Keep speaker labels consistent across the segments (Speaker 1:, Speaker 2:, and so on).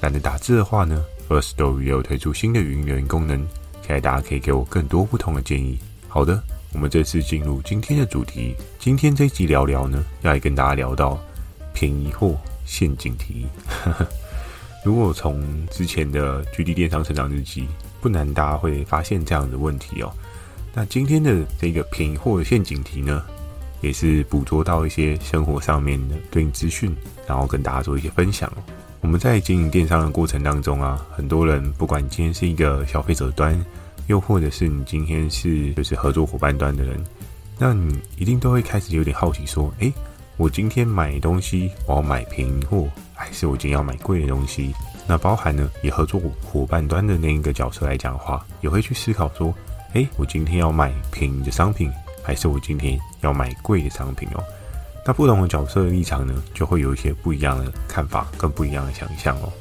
Speaker 1: 懒得打字的话呢，Firstory 也有推出新的语音留言功能，期待大家可以给我更多不同的建议。好的，我们这次进入今天的主题。今天这一集聊聊呢，要来跟大家聊到便宜货陷阱题。如果从之前的 GD 电商成长日记，不难大家会发现这样的问题哦。那今天的这个便宜货的陷阱题呢，也是捕捉到一些生活上面的对应资讯，然后跟大家做一些分享。我们在经营电商的过程当中啊，很多人不管今天是一个消费者端，又或者是你今天是就是合作伙伴端的人，那你一定都会开始有点好奇说，诶，我今天买东西，我要买便宜货，还是我今天要买贵的东西？那包含呢，以合作伙伴端的那一个角色来讲的话，也会去思考说，诶，我今天要买便宜的商品，还是我今天要买贵的商品哦？那不同的角色的立场呢，就会有一些不一样的看法，跟不一样的想象哦。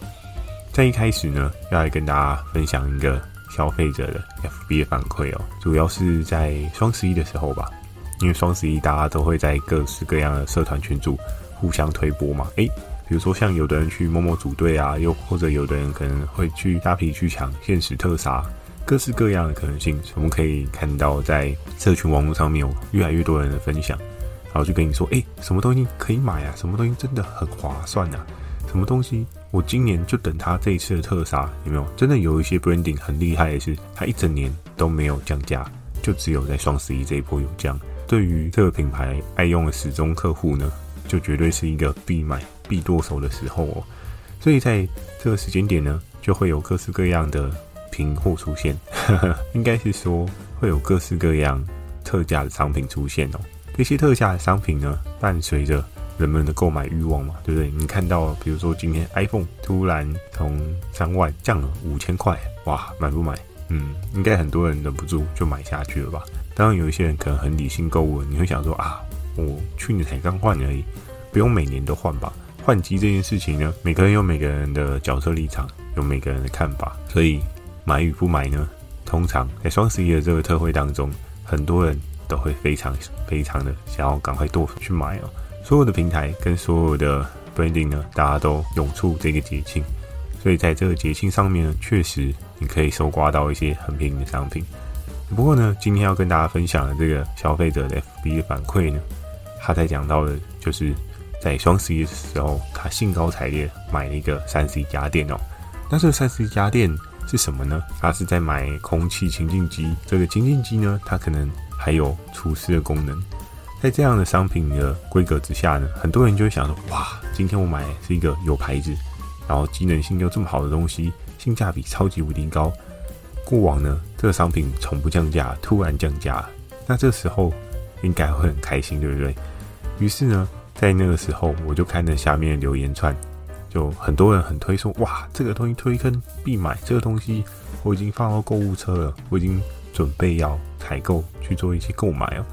Speaker 1: 在一开始呢，要来跟大家分享一个消费者的 FB 的反馈哦，主要是在双十一的时候吧，因为双十一大家都会在各式各样的社团群组互相推波嘛。诶，比如说像有的人去某某组队啊，又或者有的人可能会去虾皮去抢限时特杀，各式各样的可能性，我们可以看到在社群网络上面有越来越多人的分享。然后就跟你说，哎，什么东西可以买啊？什么东西真的很划算啊？什么东西我今年就等它这一次的特杀，有没有？真的有一些 branding 很厉害的是，它一整年都没有降价，就只有在双十一这一波有降。对于这个品牌爱用的始终客户呢，就绝对是一个必买必剁手的时候哦。所以在这个时间点呢，就会有各式各样的平货出现，呵呵，应该是说会有各式各样特价的商品出现哦。这些特价的商品呢，伴随着人们的购买欲望嘛，对不对？你看到，比如说今天 iPhone 突然从三万降了五千块，哇，买不买？嗯，应该很多人忍不住就买下去了吧？当然，有一些人可能很理性购物，你会想说啊，我去年才刚换而已，不用每年都换吧？换机这件事情呢，每个人有每个人的角色立场，有每个人的看法，所以买与不买呢，通常在双十一的这个特惠当中，很多人。都会非常非常的想要赶快剁手去买哦，所有的平台跟所有的 branding 呢，大家都涌出这个节庆，所以在这个节庆上面呢，确实你可以搜刮到一些很便宜的商品。不过呢，今天要跟大家分享的这个消费者的 FB 的反馈呢，他在讲到的就是在双十一的时候，他兴高采烈买了一个三 C 家电哦。那这个三 C 家电是什么呢？他是在买空气清净机，这个清净机呢，它可能。还有除湿的功能，在这样的商品的规格之下呢，很多人就会想说：哇，今天我买是一个有牌子，然后机能性又这么好的东西，性价比超级无敌高。过往呢，这个商品从不降价，突然降价，那这时候应该会很开心，对不对？于是呢，在那个时候，我就看着下面的留言串，就很多人很推说：哇，这个东西推坑必买，这个东西我已经放到购物车了，我已经。准备要采购去做一些购买哦，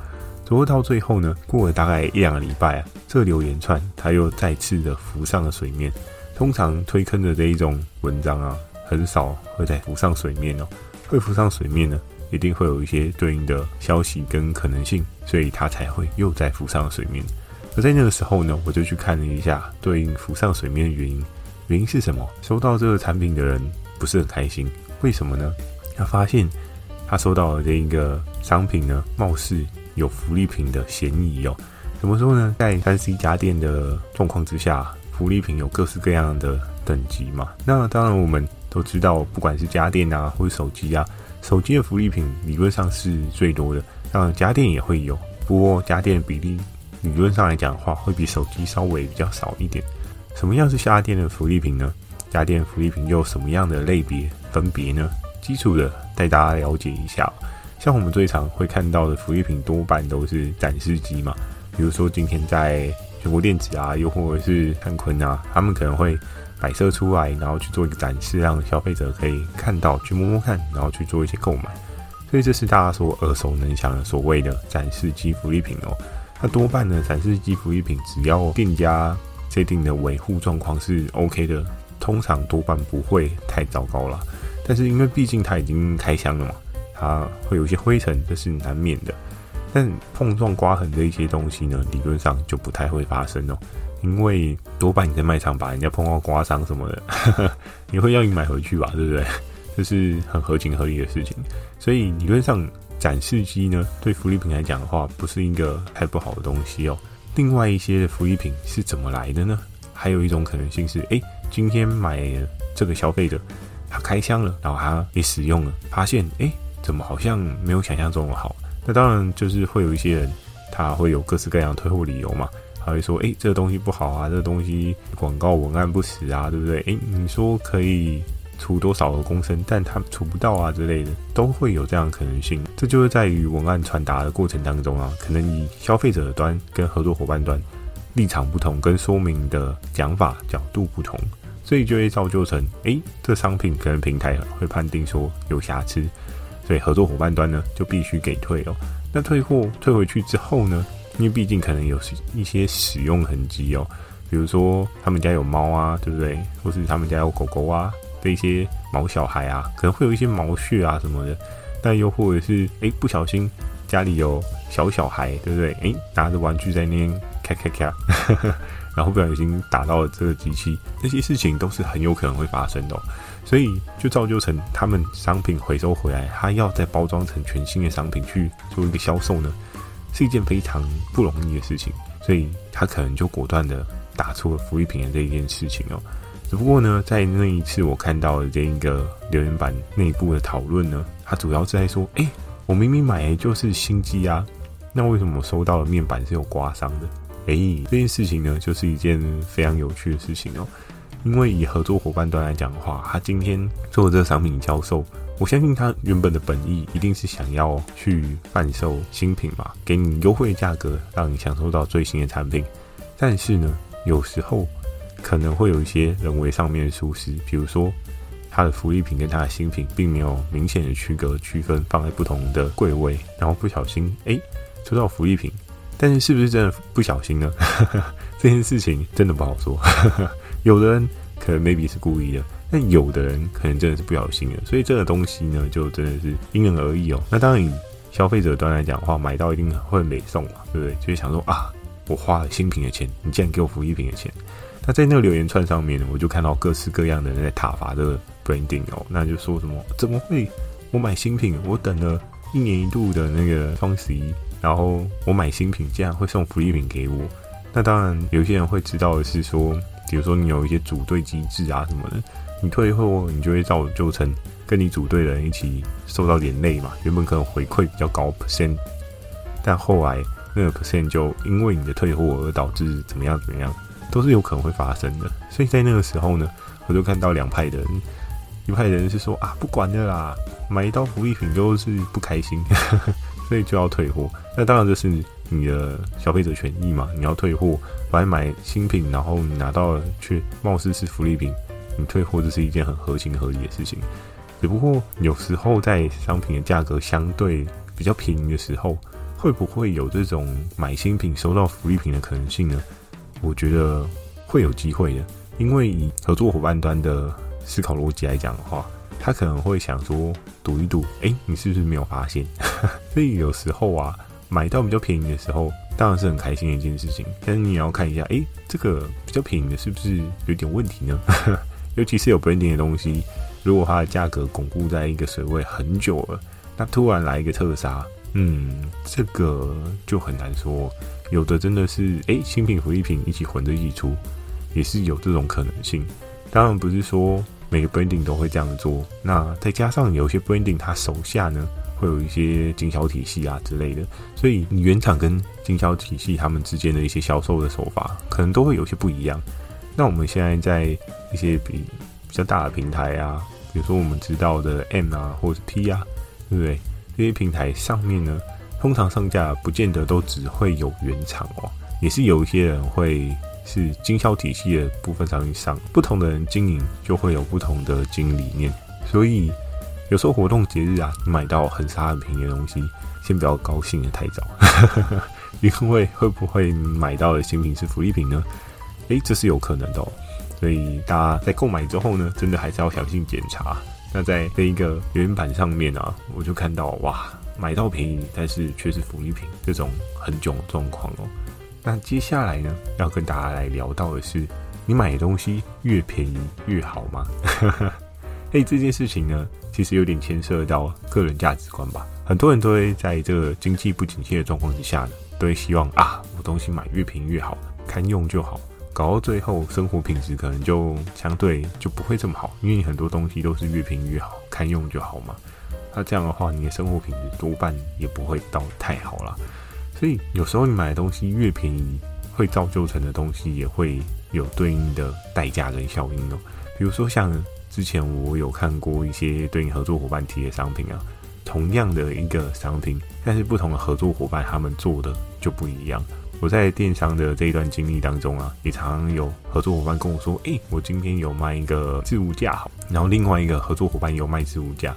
Speaker 1: 不过到最后呢，过了大概一两个礼拜啊，这留言串它又再次的浮上了水面。通常推坑的这一种文章啊，很少会再浮上水面哦。会浮上水面呢，一定会有一些对应的消息跟可能性，所以它才会又再浮上水面。而在那个时候呢，我就去看了一下对应浮上水面的原因，原因是什么？收到这个产品的人不是很开心，为什么呢？他发现。他收到的这一个商品呢，貌似有福利品的嫌疑哦。怎么说呢？在三 C 家电的状况之下，福利品有各式各样的等级嘛。那当然我们都知道，不管是家电啊，或者手机啊，手机的福利品理论上是最多的。当然家电也会有，不过家电的比例理论上来讲的话，会比手机稍微比较少一点。什么样是家电的福利品呢？家电福利品又有什么样的类别分别呢？基础的带大家了解一下，像我们最常会看到的福利品，多半都是展示机嘛。比如说今天在全国电子啊，又或者是汉坤啊，他们可能会摆设出来，然后去做一个展示，让消费者可以看到，去摸摸看，然后去做一些购买。所以这是大家所耳熟能详的所谓的展示机福利品哦。那多半呢，展示机福利品，只要店家设定的维护状况是 OK 的，通常多半不会太糟糕了。但是因为毕竟它已经开箱了嘛，它会有一些灰尘，这是难免的。但碰撞刮痕的一些东西呢，理论上就不太会发生哦。因为多半你在卖场把人家碰到刮伤什么的，你会要你买回去吧，对不对？这是很合情合理的事情。所以理论上展示机呢，对福利品来讲的话，不是一个太不好的东西哦。另外一些的福利品是怎么来的呢？还有一种可能性是，哎，今天买这个消费者，他开箱了，然后他也使用了，发现，哎，怎么好像没有想象中的好？那当然就是会有一些人，他会有各式各样退货理由嘛。他会说，哎，这个东西不好啊，这个东西广告文案不实啊，对不对？哎，你说可以。出多少个公升，但他出不到啊之类的，都会有这样的可能性。这就是在于文案传达的过程当中啊，可能以消费者的端跟合作伙伴端立场不同，跟说明的讲法角度不同，所以就会造就成，诶，这商品可能平台会判定说有瑕疵，所以合作伙伴端呢就必须给退哦。那退货退回去之后呢，因为毕竟可能有一些使用痕迹哦，比如说他们家有猫啊，对不对？或是他们家有狗狗啊。的一些毛小孩啊，可能会有一些毛屑啊什么的，但又或者是哎不小心家里有小小孩，对不对？哎，拿着玩具在那边咔咔咔，然后不小心打到了这个机器，这些事情都是很有可能会发生的。所以就造就成他们商品回收回来，他要再包装成全新的商品去做一个销售呢，是一件非常不容易的事情。所以他可能就果断的打出了福利品的这一件事情哦。只不过呢，在那一次我看到的这一个留言板内部的讨论呢，它主要是在说：哎，我明明买的就是新机啊，那为什么收到的面板是有刮伤的？哎，这件事情呢，就是一件非常有趣的事情哦。因为以合作伙伴端来讲的话，他今天做这个商品销售，我相信他原本的本意一定是想要去贩售新品嘛，给你优惠价格，让你享受到最新的产品。但是呢，有时候。可能会有一些人为上面的疏失，比如说它的福利品跟它的新品并没有明显的区隔区分，放在不同的柜位，然后不小心哎抽到福利品，但是是不是真的不小心呢？这件事情真的不好说。有的人可能 maybe 是故意的，但有的人可能真的是不小心的，所以这个东西呢，就真的是因人而异哦。那当然消费者端来讲的话，买到一定会美送嘛，对不对？就是想说啊，我花了新品的钱，你竟然给我福利品的钱。那在那个留言串上面，呢我就看到各式各样的人在挞伐这个 branding 哦，那就说什么怎么会？我买新品，我等了一年一度的那个双十一，然后我买新品竟然会送福利品给我。那当然，有些人会知道的是说，比如说你有一些组队机制啊什么的，你退货你就会造就成跟你组队的人一起受到连累嘛。原本可能回馈比较高 percent，但后来那个 percent 就因为你的退货而导致怎么样怎么样。都是有可能会发生的，所以在那个时候呢，我就看到两派的人，一派的人是说啊，不管的啦，买到福利品都是不开心，呵呵，所以就要退货。那当然这是你的消费者权益嘛，你要退货，反正买新品，然后你拿到了却貌似是福利品，你退货这是一件很合情合理的事情。只不过有时候在商品的价格相对比较便宜的时候，会不会有这种买新品收到福利品的可能性呢？我觉得会有机会的，因为以合作伙伴端的思考逻辑来讲的话，他可能会想说赌一赌，哎，你是不是没有发现？所以有时候啊，买到比较便宜的时候，当然是很开心的一件事情。但是你也要看一下，哎，这个比较便宜的是不是有点问题呢？尤其是有 branding 的东西，如果它的价格巩固在一个水位很久了，那突然来一个特杀，嗯，这个就很难说。有的真的是哎，新品福利品一起混着一起出，也是有这种可能性。当然不是说每个 branding 都会这样做。那再加上有些 branding 他手下呢会有一些经销体系啊之类的，所以你原厂跟经销体系他们之间的一些销售的手法，可能都会有些不一样。那我们现在在一些比比较大的平台啊，比如说我们知道的 M 啊或者 P 啊，对不对？这些平台上面呢，通常上架不见得都只会有原厂哦，也是有一些人会是经销体系的部分上，上不同的人经营就会有不同的经营理念，所以有时候活动节日啊，你买到很杀很便宜的东西，先不要高兴得太早，因为会不会买到的新品是福利品呢？诶，这是有可能的哦。所以大家在购买之后呢，真的还是要小心检查。那在这一个原版上面啊，我就看到哇，买到便宜，但是却是福利品，这种很囧状况哦。那接下来呢，要跟大家来聊到的是，你买的东西越便宜越好吗？嘿，这件事情呢，其实有点牵涉到个人价值观吧。很多人都会在这个经济不景气的状况之下呢，都会希望啊，我东西买越便宜越好，堪用就好。搞到最后，生活品质可能就相对就不会这么好，因为你很多东西都是越便宜越好，堪用就好嘛。那这样的话，你的生活品质多半也不会到太好啦。所以有时候你买的东西越便宜，会造就成的东西也会有对应的代价跟效应哦。比如说像之前我有看过一些对应合作伙伴提的商品啊，同样的一个商品，但是不同的合作伙伴他们做的就不一样。我在电商的这一段经历当中啊，也常常有合作伙伴跟我说：“诶，我今天有卖一个置物架，好。”然后另外一个合作伙伴有卖置物架。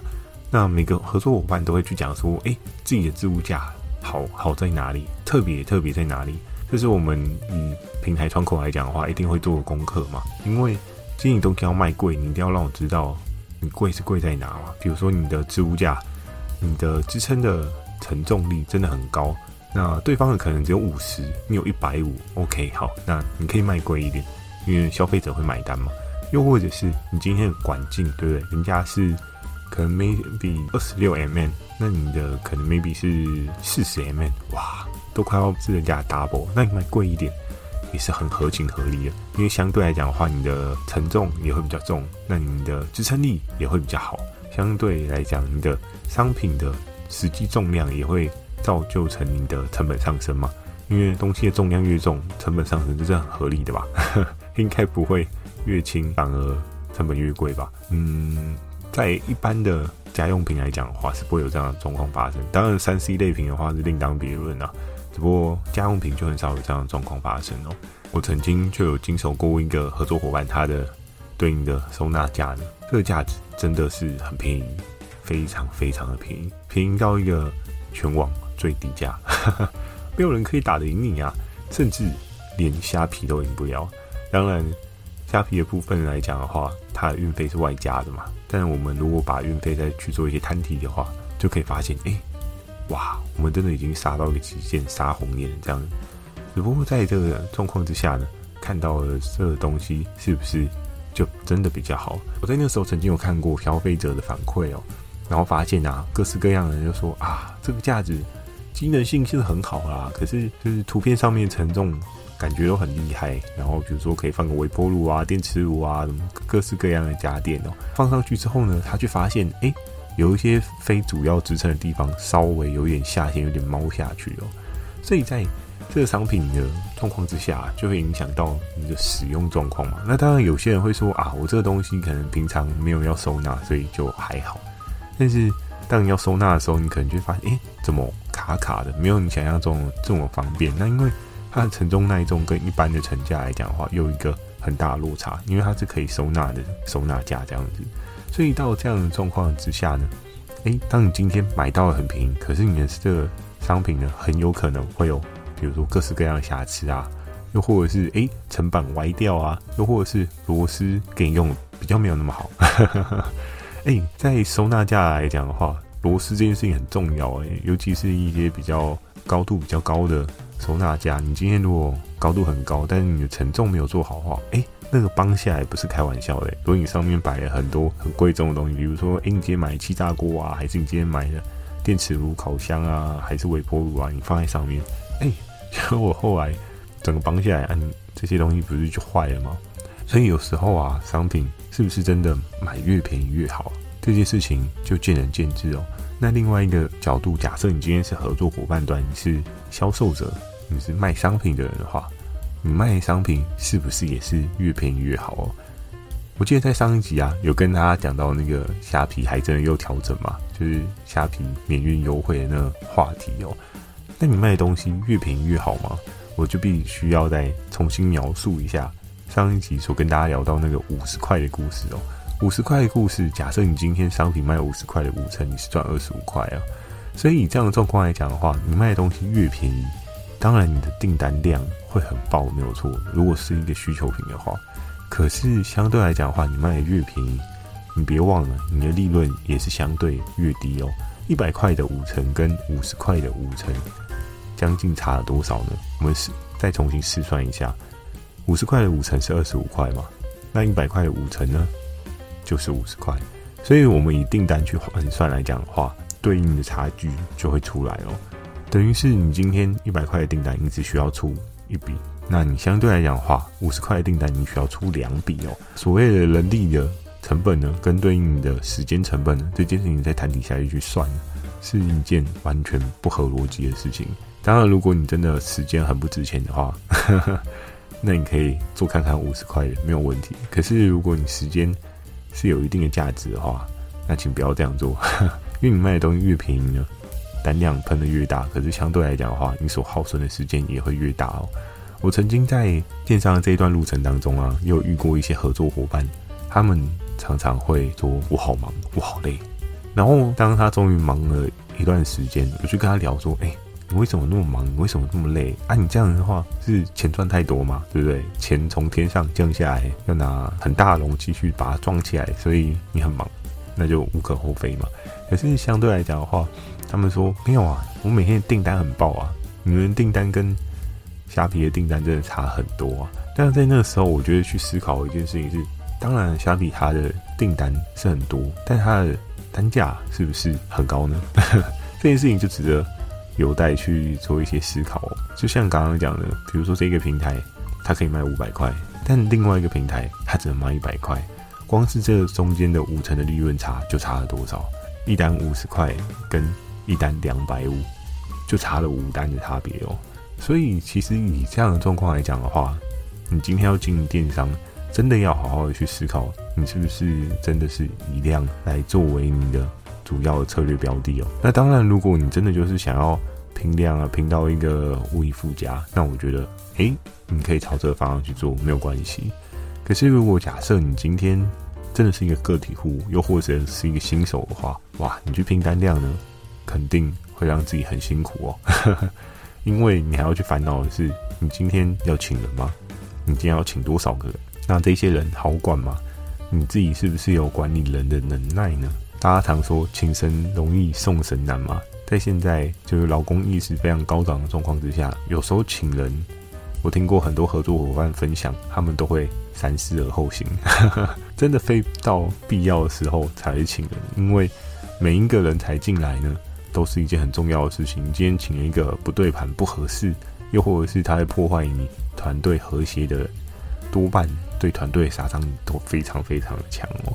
Speaker 1: 那每个合作伙伴都会去讲说：“诶，自己的置物架好好在哪里？特别特别在哪里？”这是我们以平台窗口来讲的话，一定会做的功课嘛。因为经营东西要卖贵，你一定要让我知道你贵是贵在哪嘛。比如说你的置物架，你的支撑的承重力真的很高。那对方的可能只有五十，你有一百五，OK，好，那你可以卖贵一点，因为消费者会买单嘛。又或者是你今天的管境，对不对？人家是可能 maybe 二十六 mm，那你的可能 maybe 是四十 mm，哇，都快要是人家的 double，那你卖贵一点也是很合情合理的，因为相对来讲的话，你的承重也会比较重，那你的支撑力也会比较好，相对来讲，你的商品的实际重量也会。造就成你的成本上升嘛？因为东西的重量越重，成本上升这是很合理的吧？应该不会越轻反而成本越贵吧？嗯，在一般的家用品来讲的话，是不会有这样的状况发生。当然，三 C 类品的话是另当别论啊。只不过家用品就很少有这样的状况发生哦。我曾经就有经手过一个合作伙伴，他的对应的收纳架呢，这个价值真的是很便宜，非常非常的便宜，便宜到一个全网。最低价，没有人可以打得赢你啊！甚至连虾皮都赢不了。当然，虾皮的部分来讲的话，它的运费是外加的嘛。但我们如果把运费再去做一些摊提的话，就可以发现，哎，哇，我们真的已经杀到一个极限，杀红眼这样。只不过在这个状况之下呢，看到了这个东西是不是就真的比较好？我在那时候曾经有看过消费者的反馈哦，然后发现啊，各式各样的人就说啊，这个价值。机能性是很好啦，可是就是图片上面承重感觉都很厉害，然后比如说可以放个微波炉啊、电磁炉啊，什么各式各样的家电哦。放上去之后呢，他却发现，哎，有一些非主要支撑的地方稍微有点下陷，有点猫下去哦。所以在这个商品的状况之下，就会影响到你的使用状况嘛。那当然有些人会说啊，我这个东西可能平常没有要收纳，所以就还好。但是当你要收纳的时候，你可能就发现，哎，怎么？卡卡的，没有你想象中这么方便。那因为它的承重耐重跟一般的层架来讲的话，有一个很大的落差，因为它是可以收纳的收纳架这样子。所以到这样的状况之下呢，诶，当你今天买到了很便宜，可是你的这个商品呢，很有可能会有，比如说各式各样的瑕疵啊，又或者是诶层板歪掉啊，又或者是螺丝给你用比较没有那么好。诶，在收纳架来讲的话。螺丝这件事情很重要诶，尤其是一些比较高度比较高的收纳架。你今天如果高度很高，但是你的承重没有做好的话，诶，那个绑下来不是开玩笑的。如果你上面摆了很多很贵重的东西，比如说，诶，你今天买气炸锅啊，还是你今天买的电磁炉、烤箱啊，还是微波炉啊，你放在上面，诶，结果我后来整个绑下来，啊，这些东西不是就坏了吗？所以有时候啊，商品是不是真的买越便宜越好？这件事情就见仁见智哦。那另外一个角度，假设你今天是合作伙伴端，你是销售者，你是卖商品的人的话，你卖商品是不是也是越便宜越好哦？我记得在上一集啊，有跟大家讲到那个虾皮还真的又调整嘛，就是虾皮免运优惠的那个话题哦。那你卖的东西越便宜越好吗？我就必须要再重新描述一下上一集所跟大家聊到那个五十块的故事哦。五十块的故事，假设你今天商品卖五十块的五成，你是赚二十五块啊。所以以这样的状况来讲的话，你卖的东西越便宜，当然你的订单量会很爆，没有错。如果是一个需求品的话，可是相对来讲的话，你卖的越便宜，你别忘了你的利润也是相对越低哦。一百块的五成跟五十块的五成，将近差了多少呢？我们试再重新试算一下，五十块的五成是二十五块嘛？那一百块的五成呢？就是五十块，所以我们以订单去换算来讲的话，对应的差距就会出来哦。等于是你今天一百块的订单，你只需要出一笔，那你相对来讲的话，五十块的订单你需要出两笔哦。所谓的人力的成本呢，跟对应的时间成本呢，这件事情在谈底下去算，是一件完全不合逻辑的事情。当然，如果你真的时间很不值钱的话，那你可以做看看五十块的没有问题。可是如果你时间是有一定的价值的话，那请不要这样做，因为你卖的东西越便宜呢，单量喷得越大，可是相对来讲的话，你所耗损的时间也会越大哦。我曾经在电商的这一段路程当中啊，也有遇过一些合作伙伴，他们常常会说：“我好忙，我好累。”然后当他终于忙了一段时间，我就跟他聊说：“哎、”你为什么那么忙？你为什么那么累啊？你这样的话是钱赚太多嘛？对不对？钱从天上降下来，要拿很大的容器去把它装起来，所以你很忙，那就无可厚非嘛。可是相对来讲的话，他们说没有啊，我每天的订单很爆啊，你们订单跟虾皮的订单真的差很多啊。但是在那个时候，我觉得去思考一件事情是：当然虾皮它的订单是很多，但它的单价是不是很高呢？这件事情就值得。有待去做一些思考，就像刚刚讲的，比如说这个平台它可以卖五百块，但另外一个平台它只能卖一百块，光是这中间的五成的利润差就差了多少？一单五十块跟一单两百五，就差了五单的差别哦。所以其实以这样的状况来讲的话，你今天要经营电商，真的要好好的去思考，你是不是真的是以量来作为你的。主要的策略标的哦，那当然，如果你真的就是想要拼量啊，拼到一个无以复加，那我觉得，诶，你可以朝这个方向去做，没有关系。可是，如果假设你今天真的是一个个体户，又或者是一个新手的话，哇，你去拼单量呢，肯定会让自己很辛苦哦，因为你还要去烦恼的是，你今天要请人吗？你今天要请多少个人？那这些人好管吗？你自己是不是有管理人的能耐呢？大家常说请神容易送神难嘛，在现在就是劳工意识非常高涨的状况之下，有时候请人，我听过很多合作伙伴分享，他们都会三思而后行，真的非到必要的时候才会请人，因为每一个人才进来呢，都是一件很重要的事情。今天请了一个不对盘、不合适，又或者是他在破坏你团队和谐的，多半对团队杀伤力都非常非常的强哦。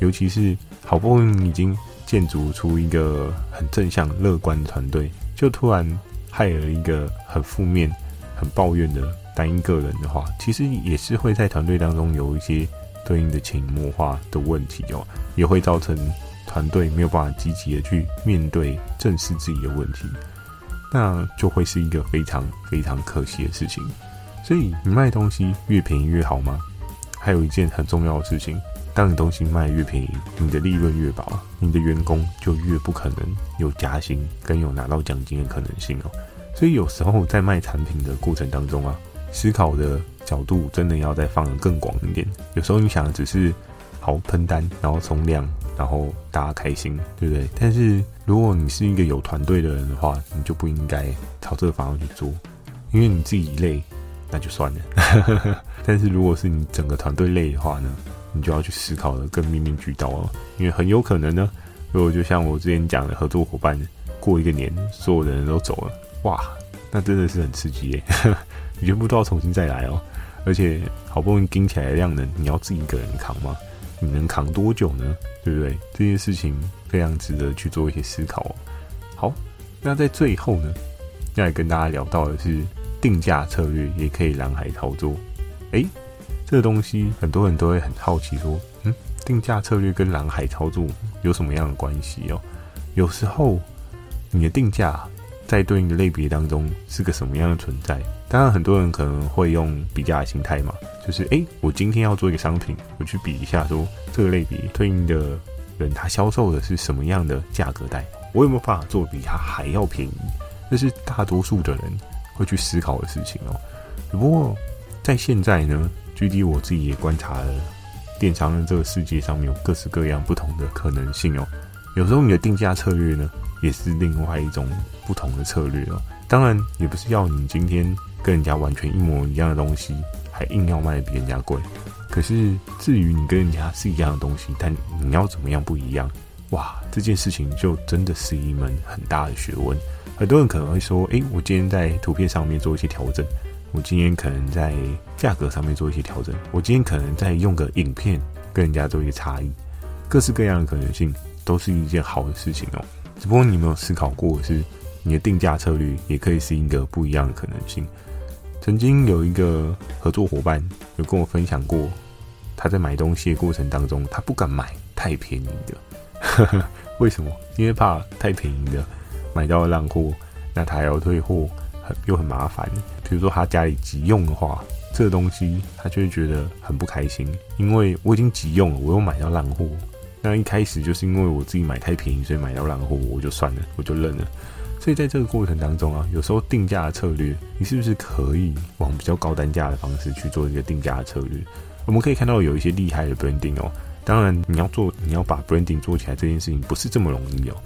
Speaker 1: 尤其是好不容易已经建筑出一个很正向、乐观的团队，就突然害了一个很负面、很抱怨的单一个人的话，其实也是会在团队当中有一些对应的潜移默化的问题哦，也会造成团队没有办法积极的去面对、正视自己的问题，那就会是一个非常非常可惜的事情。所以，你卖东西越便宜越好吗？还有一件很重要的事情。当你东西卖越便宜，你的利润越薄，你的员工就越不可能有加薪跟有拿到奖金的可能性哦。所以有时候在卖产品的过程当中啊，思考的角度真的要再放得更广一点。有时候你想的只是好喷单，然后冲量，然后大家开心，对不对？但是如果你是一个有团队的人的话，你就不应该朝这个方向去做，因为你自己累，那就算了。但是如果是你整个团队累的话呢？你就要去思考的更面面俱到哦，因为很有可能呢，如果就像我之前讲的，合作伙伴过一个年，所有的人都走了，哇，那真的是很刺激耶，你全部都要重新再来哦，而且好不容易盯起来的量能，你要自己一个人扛吗？你能扛多久呢？对不对？这件事情非常值得去做一些思考。好，那在最后呢，要来跟大家聊到的是定价策略也可以蓝海操作，诶。这个东西很多人都会很好奇，说，嗯，定价策略跟蓝海操作有什么样的关系哦？有时候你的定价在对应的类别当中是个什么样的存在？当然，很多人可能会用比价的心态嘛，就是诶，我今天要做一个商品，我去比一下说，说这个类别对应的人他销售的是什么样的价格带，我有没有办法做比他还要便宜？这是大多数的人会去思考的事情哦。只不过在现在呢，具体我自己也观察了，电商的这个世界上面有各式各样不同的可能性哦。有时候你的定价策略呢，也是另外一种不同的策略哦。当然，也不是要你今天跟人家完全一模一样的东西，还硬要卖比人家贵。可是至于你跟人家是一样的东西，但你要怎么样不一样？哇，这件事情就真的是一门很大的学问。很多人可能会说：“诶，我今天在图片上面做一些调整。”我今天可能在价格上面做一些调整，我今天可能在用个影片跟人家做一些差异，各式各样的可能性都是一件好的事情哦。只不过你有没有思考过，是你的定价策略也可以是一个不一样的可能性？曾经有一个合作伙伴有跟我分享过，他在买东西的过程当中，他不敢买太便宜的，为什么？因为怕太便宜的买到烂货，那他还要退货。很又很麻烦，比如说他家里急用的话，这个东西他就会觉得很不开心，因为我已经急用了，我又买到烂货。那一开始就是因为我自己买太便宜，所以买到烂货，我就算了，我就认了。所以在这个过程当中啊，有时候定价的策略，你是不是可以往比较高单价的方式去做一个定价的策略？我们可以看到有一些厉害的 branding 哦，当然你要做，你要把 branding 做起来这件事情不是这么容易哦。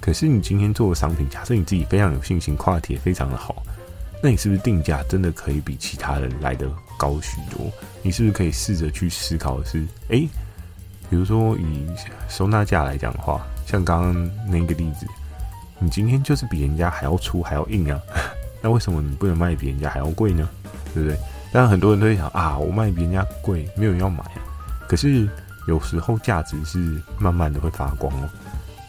Speaker 1: 可是你今天做的商品，假设你自己非常有信心，跨铁非常的好，那你是不是定价真的可以比其他人来得高许多？你是不是可以试着去思考的是，哎，比如说以收纳架来讲的话，像刚刚那个例子，你今天就是比人家还要粗还要硬啊，那为什么你不能卖比人家还要贵呢？对不对？当然很多人都会想啊，我卖比人家贵，没有人要买啊。可是有时候价值是慢慢的会发光哦。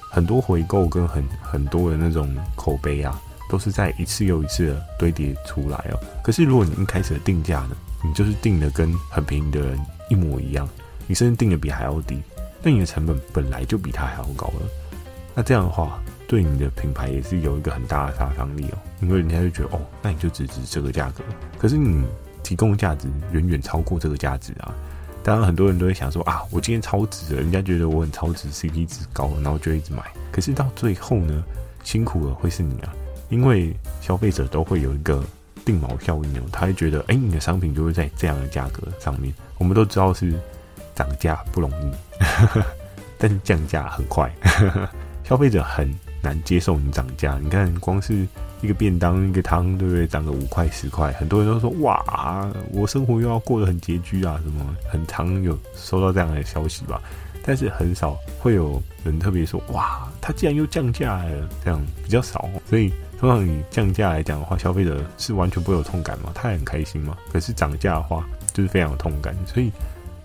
Speaker 1: 很多回购跟很很多的那种口碑啊，都是在一次又一次的堆叠出来哦。可是如果你一开始的定价呢，你就是定的跟很便宜的人一模一样，你甚至定的比还要低，那你的成本本来就比他还要高了。那这样的话，对你的品牌也是有一个很大的杀伤力哦，因为人家就觉得哦，那你就只值这个价格，可是你提供价值远远超过这个价值啊。当然，很多人都会想说啊，我今天超值了，人家觉得我很超值，CP 值高，然后就一直买。可是到最后呢，辛苦了会是你啊，因为消费者都会有一个定锚效应哦，他会觉得，哎，你的商品就会在这样的价格上面。我们都知道是涨价不容易，但是降价很快，消费者很难接受你涨价。你看，光是。一个便当，一个汤，对不对？涨个五块十块，很多人都说哇，我生活又要过得很拮据啊，什么很常有收到这样的消息吧。但是很少会有人特别说哇，他竟然又降价了，这样比较少。所以通常以降价来讲的话，消费者是完全不会有痛感嘛，他也很开心嘛。可是涨价的话，就是非常有痛感。所以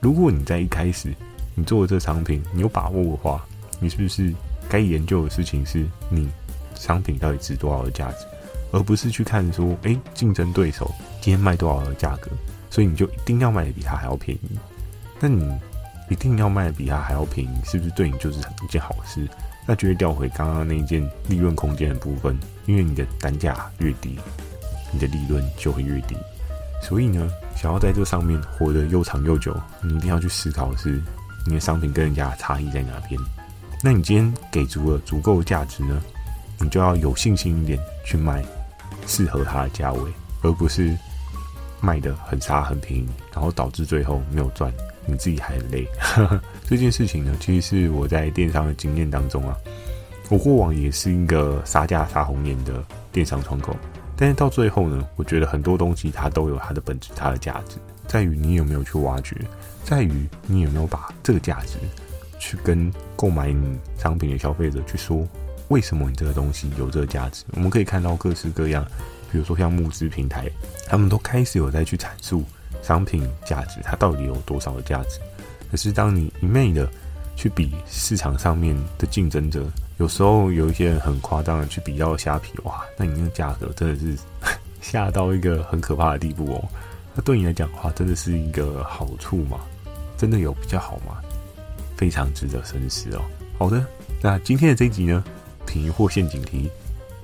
Speaker 1: 如果你在一开始你做的这个商品，你有把握的话，你是不是该研究的事情是你？商品到底值多少的价值，而不是去看说，哎，竞争对手今天卖多少的价格，所以你就一定要卖的比他还要便宜。那你一定要卖的比他还要便宜，是不是对你就是一件好事？那就会调回刚刚那一件利润空间的部分，因为你的单价越低，你的利润就会越低。所以呢，想要在这上面活得又长又久，你一定要去思考的是你的商品跟人家的差异在哪边。那你今天给足了足够的价值呢？你就要有信心一点去卖适合它的价位，而不是卖得很差很便宜，然后导致最后没有赚，你自己还很累。这件事情呢，其实是我在电商的经验当中啊，我过往也是一个杀价杀红眼的电商窗口，但是到最后呢，我觉得很多东西它都有它的本质，它的价值在于你有没有去挖掘，在于你有没有把这个价值去跟购买你商品的消费者去说。为什么你这个东西有这个价值？我们可以看到各式各样，比如说像募资平台，他们都开始有在去阐述商品价值，它到底有多少的价值。可是当你一昧的去比市场上面的竞争者，有时候有一些人很夸张的去比较虾皮，哇，那你那个价格真的是 吓到一个很可怕的地步哦。那对你来讲的话，真的是一个好处吗？真的有比较好吗？非常值得深思哦。好的，那今天的这一集呢？便宜货陷阱题，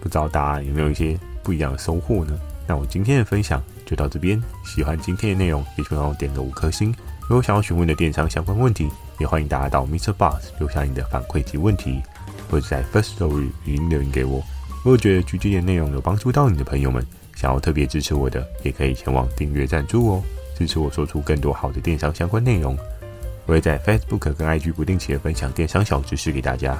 Speaker 1: 不知道大家有没有一些不一样的收获呢？那我今天的分享就到这边。喜欢今天的内容，也请帮我点个五颗星。如果想要询问的电商相关问题，也欢迎大家到 Mr. Boss 留下你的反馈及问题，或者在 First Story 语音留言给我。如果觉得 GD 的内容有帮助到你的朋友们，想要特别支持我的，也可以前往订阅赞助哦，支持我说出更多好的电商相关内容。我会在 Facebook 跟 IG 不定期的分享电商小知识给大家。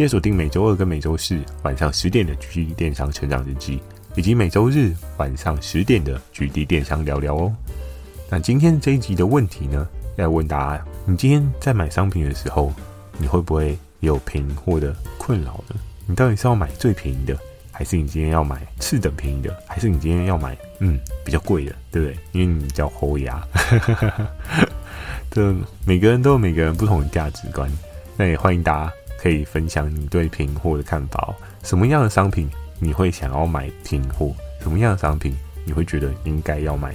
Speaker 1: 记得锁定每周二跟每周四晚上十点的 GD 电商成长日记，以及每周日晚上十点的 GD 电商聊聊哦。那今天这一集的问题呢，要问大家：你今天在买商品的时候，你会不会有便宜货的困扰呢？你到底是要买最便宜的，还是你今天要买次等便宜的，还是你今天要买嗯比较贵的，对不对？因为你叫侯牙，这每个人都有每个人不同的价值观。那也欢迎大家。可以分享你对平货的看法。什么样的商品你会想要买平货？什么样的商品你会觉得应该要买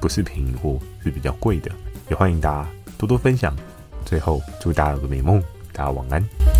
Speaker 1: 不是平货，是比较贵的？也欢迎大家多多分享。最后，祝大家有个美梦，大家晚安。